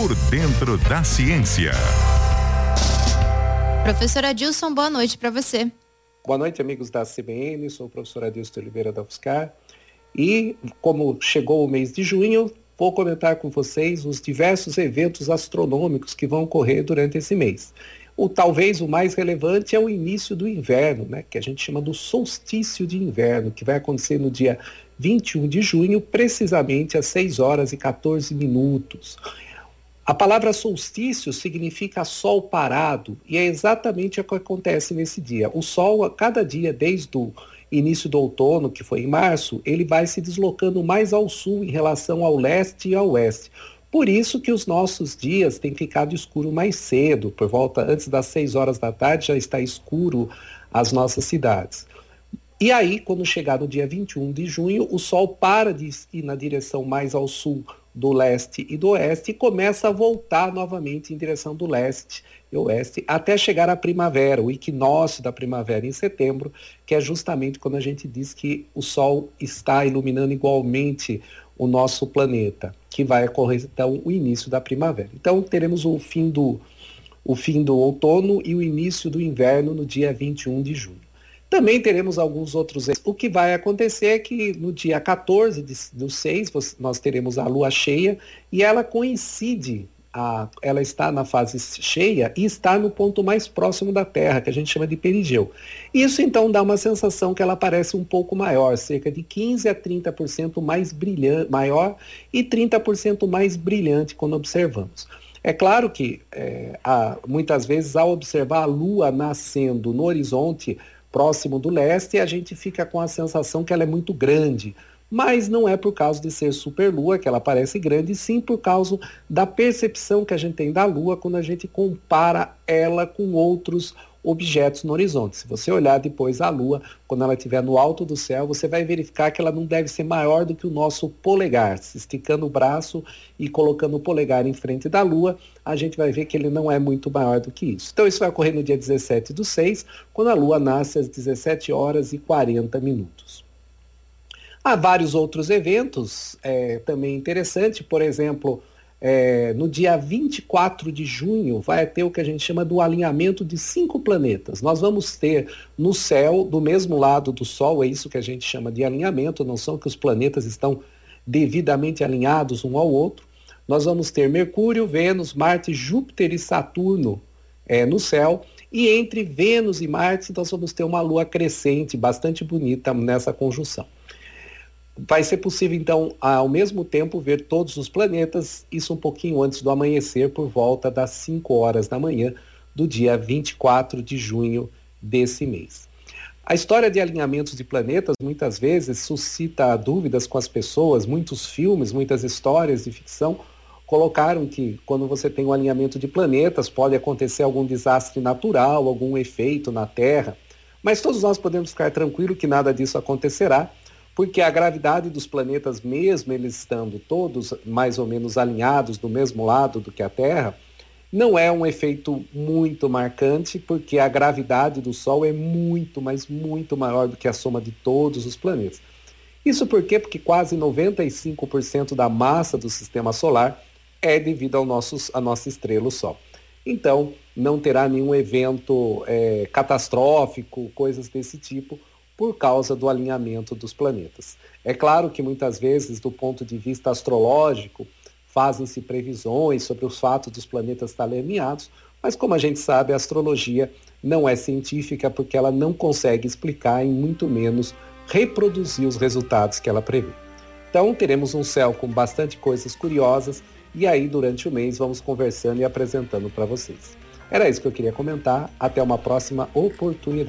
Por dentro da ciência. Professor Adilson, boa noite para você. Boa noite, amigos da CBN. Sou o professor Adilson Oliveira da UFSCar. E, como chegou o mês de junho, vou comentar com vocês os diversos eventos astronômicos que vão ocorrer durante esse mês. O talvez o mais relevante é o início do inverno, né, que a gente chama do solstício de inverno, que vai acontecer no dia 21 de junho, precisamente às 6 horas e 14 minutos. A palavra solstício significa sol parado e é exatamente o que acontece nesse dia. O sol, a cada dia, desde o início do outono, que foi em março, ele vai se deslocando mais ao sul em relação ao leste e ao oeste. Por isso que os nossos dias têm ficado escuro mais cedo, por volta antes das 6 horas da tarde já está escuro as nossas cidades. E aí, quando chegar no dia 21 de junho, o sol para de ir na direção mais ao sul do leste e do oeste e começa a voltar novamente em direção do leste e oeste até chegar à primavera, o equinócio da primavera em setembro, que é justamente quando a gente diz que o sol está iluminando igualmente o nosso planeta, que vai ocorrer então o início da primavera. Então teremos o fim do, o fim do outono e o início do inverno no dia 21 de junho. Também teremos alguns outros. O que vai acontecer é que no dia 14 de, do 6 nós teremos a lua cheia e ela coincide a, ela está na fase cheia e está no ponto mais próximo da Terra, que a gente chama de perigeu. Isso então dá uma sensação que ela parece um pouco maior, cerca de 15 a 30% mais brilhante, maior e 30% mais brilhante quando observamos. É claro que é, há, muitas vezes ao observar a Lua nascendo no horizonte próximo do leste, a gente fica com a sensação que ela é muito grande, mas não é por causa de ser superlua que ela parece grande, sim por causa da percepção que a gente tem da Lua quando a gente compara ela com outros no horizonte. Se você olhar depois a Lua, quando ela estiver no alto do céu, você vai verificar que ela não deve ser maior do que o nosso polegar. Esticando o braço e colocando o polegar em frente da Lua, a gente vai ver que ele não é muito maior do que isso. Então isso vai ocorrer no dia 17 do 6, quando a Lua nasce às 17 horas e 40 minutos. Há vários outros eventos é, também interessantes, por exemplo, é, no dia 24 de junho vai ter o que a gente chama do alinhamento de cinco planetas. Nós vamos ter no céu, do mesmo lado do Sol, é isso que a gente chama de alinhamento, não são que os planetas estão devidamente alinhados um ao outro. Nós vamos ter Mercúrio, Vênus, Marte, Júpiter e Saturno é, no céu. E entre Vênus e Marte, nós vamos ter uma lua crescente, bastante bonita nessa conjunção. Vai ser possível, então, ao mesmo tempo, ver todos os planetas, isso um pouquinho antes do amanhecer, por volta das 5 horas da manhã do dia 24 de junho desse mês. A história de alinhamentos de planetas muitas vezes suscita dúvidas com as pessoas. Muitos filmes, muitas histórias de ficção colocaram que quando você tem um alinhamento de planetas pode acontecer algum desastre natural, algum efeito na Terra. Mas todos nós podemos ficar tranquilos que nada disso acontecerá, porque a gravidade dos planetas, mesmo eles estando todos mais ou menos alinhados do mesmo lado do que a Terra, não é um efeito muito marcante, porque a gravidade do Sol é muito, mas muito maior do que a soma de todos os planetas. Isso por quê? Porque quase 95% da massa do sistema solar é devido ao nosso, à nossa estrela, o Sol. Então, não terá nenhum evento é, catastrófico, coisas desse tipo, por causa do alinhamento dos planetas. É claro que muitas vezes, do ponto de vista astrológico, fazem-se previsões sobre os fatos dos planetas estarem alinhados, mas como a gente sabe, a astrologia não é científica porque ela não consegue explicar e muito menos reproduzir os resultados que ela prevê. Então teremos um céu com bastante coisas curiosas e aí durante o mês vamos conversando e apresentando para vocês. Era isso que eu queria comentar. Até uma próxima oportunidade.